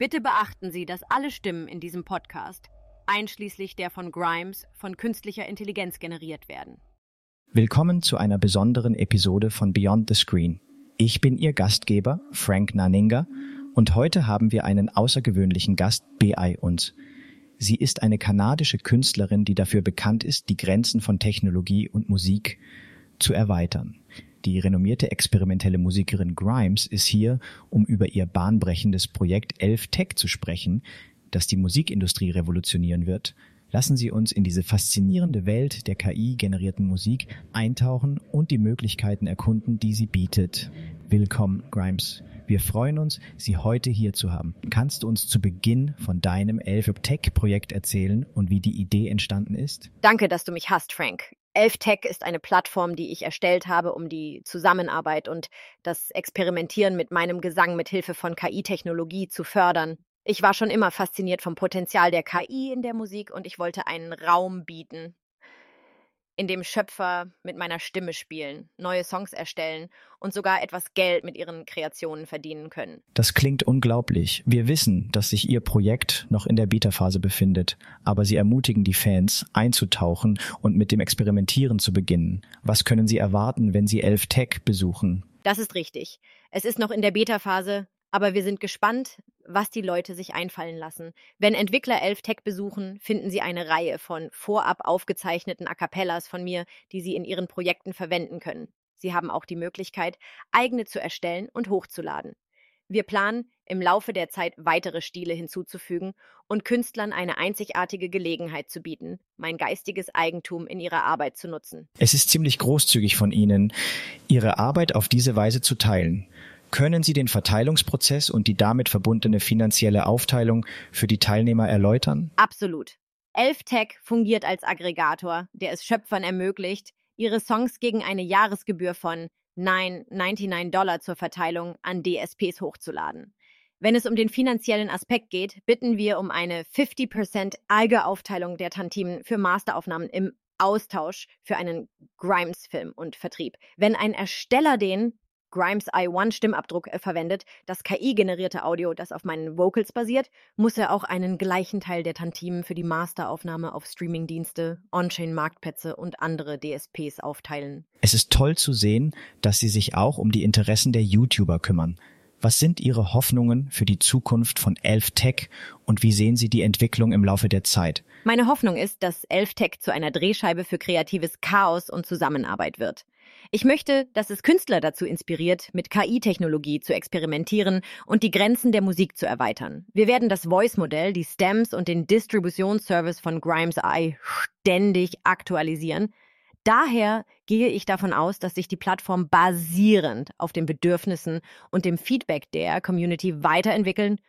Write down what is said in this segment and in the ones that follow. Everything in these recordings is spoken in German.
Bitte beachten Sie, dass alle Stimmen in diesem Podcast, einschließlich der von Grimes, von künstlicher Intelligenz generiert werden. Willkommen zu einer besonderen Episode von Beyond the Screen. Ich bin Ihr Gastgeber, Frank Naninga, und heute haben wir einen außergewöhnlichen Gast bei uns. Sie ist eine kanadische Künstlerin, die dafür bekannt ist, die Grenzen von Technologie und Musik zu erweitern. Die renommierte experimentelle Musikerin Grimes ist hier, um über ihr bahnbrechendes Projekt Elf Tech zu sprechen, das die Musikindustrie revolutionieren wird. Lassen Sie uns in diese faszinierende Welt der KI-generierten Musik eintauchen und die Möglichkeiten erkunden, die sie bietet. Willkommen, Grimes. Wir freuen uns, Sie heute hier zu haben. Kannst du uns zu Beginn von deinem Elf Tech Projekt erzählen und wie die Idee entstanden ist? Danke, dass du mich hast, Frank. ElfTech ist eine Plattform, die ich erstellt habe, um die Zusammenarbeit und das Experimentieren mit meinem Gesang mit Hilfe von KI-Technologie zu fördern. Ich war schon immer fasziniert vom Potenzial der KI in der Musik und ich wollte einen Raum bieten, in dem Schöpfer mit meiner Stimme spielen, neue Songs erstellen und sogar etwas Geld mit ihren Kreationen verdienen können. Das klingt unglaublich. Wir wissen, dass sich Ihr Projekt noch in der Beta-Phase befindet, aber Sie ermutigen die Fans, einzutauchen und mit dem Experimentieren zu beginnen. Was können Sie erwarten, wenn Sie Elf Tech besuchen? Das ist richtig. Es ist noch in der Beta-Phase, aber wir sind gespannt, was die Leute sich einfallen lassen. Wenn Entwickler Elf Tech besuchen, finden sie eine Reihe von vorab aufgezeichneten A cappellas von mir, die sie in ihren Projekten verwenden können. Sie haben auch die Möglichkeit, eigene zu erstellen und hochzuladen. Wir planen, im Laufe der Zeit weitere Stile hinzuzufügen und Künstlern eine einzigartige Gelegenheit zu bieten, mein geistiges Eigentum in ihrer Arbeit zu nutzen. Es ist ziemlich großzügig von Ihnen, Ihre Arbeit auf diese Weise zu teilen. Können Sie den Verteilungsprozess und die damit verbundene finanzielle Aufteilung für die Teilnehmer erläutern? Absolut. ElfTech fungiert als Aggregator, der es Schöpfern ermöglicht, ihre Songs gegen eine Jahresgebühr von 9,99 Dollar zur Verteilung an DSPs hochzuladen. Wenn es um den finanziellen Aspekt geht, bitten wir um eine 50% Eiger-Aufteilung der Tantimen für Masteraufnahmen im Austausch für einen Grimes-Film und Vertrieb. Wenn ein Ersteller den Grimes i1 Stimmabdruck äh, verwendet, das KI-generierte Audio, das auf meinen Vocals basiert, muss er auch einen gleichen Teil der Tantimen für die Masteraufnahme auf Streamingdienste, On-Chain-Marktplätze und andere DSPs aufteilen. Es ist toll zu sehen, dass Sie sich auch um die Interessen der YouTuber kümmern. Was sind Ihre Hoffnungen für die Zukunft von Elf Tech und wie sehen Sie die Entwicklung im Laufe der Zeit? Meine Hoffnung ist, dass Elf Tech zu einer Drehscheibe für kreatives Chaos und Zusammenarbeit wird. Ich möchte, dass es Künstler dazu inspiriert, mit KI-Technologie zu experimentieren und die Grenzen der Musik zu erweitern. Wir werden das Voice-Modell, die Stems und den Distributionsservice von Grimes Eye ständig aktualisieren. Daher gehe ich davon aus, dass sich die Plattform basierend auf den Bedürfnissen und dem Feedback der Community weiterentwickeln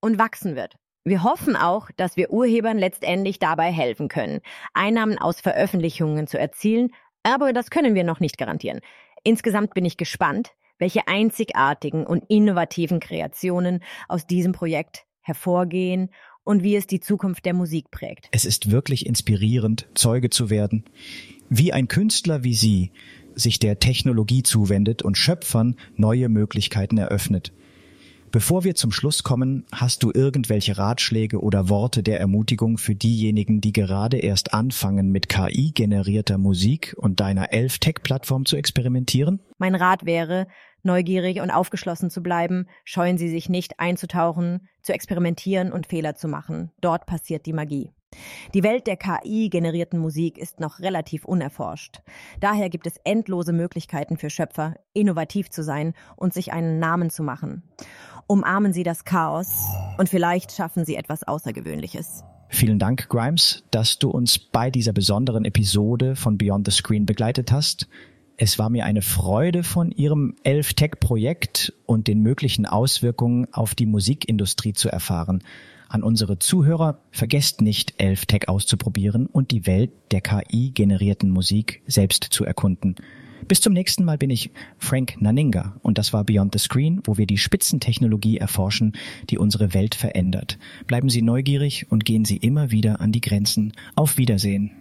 und wachsen wird. Wir hoffen auch, dass wir Urhebern letztendlich dabei helfen können, Einnahmen aus Veröffentlichungen zu erzielen, aber das können wir noch nicht garantieren. Insgesamt bin ich gespannt, welche einzigartigen und innovativen Kreationen aus diesem Projekt hervorgehen und wie es die Zukunft der Musik prägt. Es ist wirklich inspirierend, Zeuge zu werden, wie ein Künstler wie Sie sich der Technologie zuwendet und Schöpfern neue Möglichkeiten eröffnet. Bevor wir zum Schluss kommen, hast du irgendwelche Ratschläge oder Worte der Ermutigung für diejenigen, die gerade erst anfangen, mit KI-generierter Musik und deiner Elf-Tech-Plattform zu experimentieren? Mein Rat wäre, neugierig und aufgeschlossen zu bleiben, scheuen Sie sich nicht einzutauchen, zu experimentieren und Fehler zu machen. Dort passiert die Magie. Die Welt der KI-generierten Musik ist noch relativ unerforscht. Daher gibt es endlose Möglichkeiten für Schöpfer, innovativ zu sein und sich einen Namen zu machen. Umarmen Sie das Chaos und vielleicht schaffen Sie etwas Außergewöhnliches. Vielen Dank, Grimes, dass du uns bei dieser besonderen Episode von Beyond the Screen begleitet hast. Es war mir eine Freude, von Ihrem Elf Tech Projekt und den möglichen Auswirkungen auf die Musikindustrie zu erfahren. An unsere Zuhörer, vergesst nicht, Elf Tech auszuprobieren und die Welt der KI-generierten Musik selbst zu erkunden. Bis zum nächsten Mal bin ich Frank Naninga und das war Beyond the Screen, wo wir die Spitzentechnologie erforschen, die unsere Welt verändert. Bleiben Sie neugierig und gehen Sie immer wieder an die Grenzen. Auf Wiedersehen.